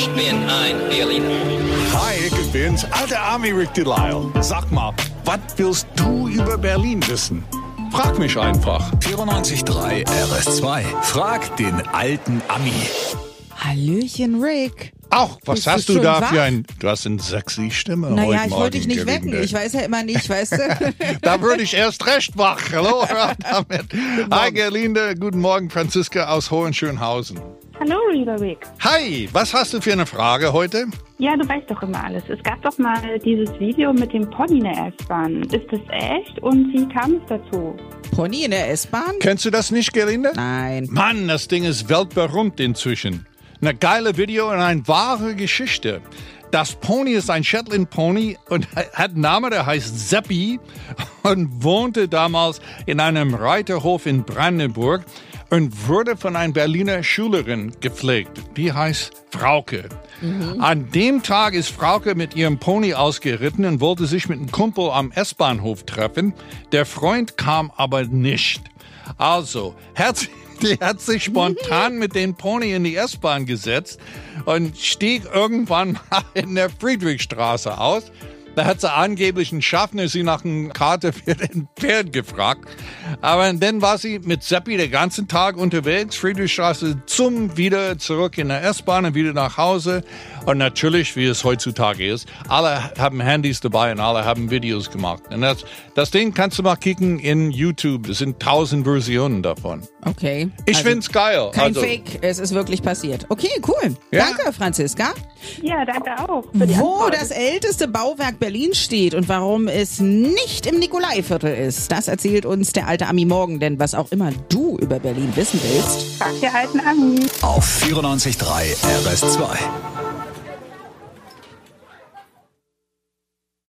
Ich bin ein Berliner. Hi, ich bin's, alter Army Rick Delisle. Sag mal, was willst du über Berlin wissen? Frag mich einfach. 94.3 RS2. Frag den alten Ami. Hallöchen, Rick. Auch, was Bist hast du, da wach? für ein, du hast eine sexy Stimme Naja, heute ich Morgen, wollte dich nicht wecken. Ich weiß ja immer nicht, weißt du? Da würde ich erst recht wach. Hallo, damit. Hi, Gerlinde. Guten Morgen, Franziska aus Hohenschönhausen. Hallo, lieber Rick. Hi, was hast du für eine Frage heute? Ja, du weißt doch immer alles. Es gab doch mal dieses Video mit dem Pony in der S-Bahn. Ist das echt und wie kam es dazu? Pony in der S-Bahn? Kennst du das nicht, Gerlinde? Nein. Mann, das Ding ist weltberühmt inzwischen. Eine geile Video und eine wahre Geschichte. Das Pony ist ein Shetland Pony und hat einen Namen, der heißt Seppi und wohnte damals in einem Reiterhof in Brandenburg und wurde von einer Berliner Schülerin gepflegt. Die heißt Frauke. An dem Tag ist Frauke mit ihrem Pony ausgeritten und wollte sich mit einem Kumpel am S-Bahnhof treffen. Der Freund kam aber nicht. Also, hat, die hat sich spontan mit dem Pony in die S-Bahn gesetzt und stieg irgendwann mal in der Friedrichstraße aus. Da hat sie angeblich einen Schaffner sie nach einer Karte für den Pferd gefragt. Aber dann war sie mit Seppi den ganzen Tag unterwegs, Friedrichstraße zum wieder zurück in der S-Bahn und wieder nach Hause. Und natürlich, wie es heutzutage ist, alle haben Handys dabei und alle haben Videos gemacht. Und das, das Ding kannst du mal kicken in YouTube. Es sind tausend Versionen davon. Okay. Ich Also, find's geil. Kein also, Fake, es ist wirklich passiert. Okay, cool. Ja. Danke, Franziska. Ja, danke auch Wo Antwort. das älteste Bauwerk Berlins steht und warum es nicht im Nikolaiviertel ist, das erzählt uns der alte Ami morgen. Denn was auch immer du über Berlin wissen willst, Frag der alten Ami. Auf 94.3 RS2.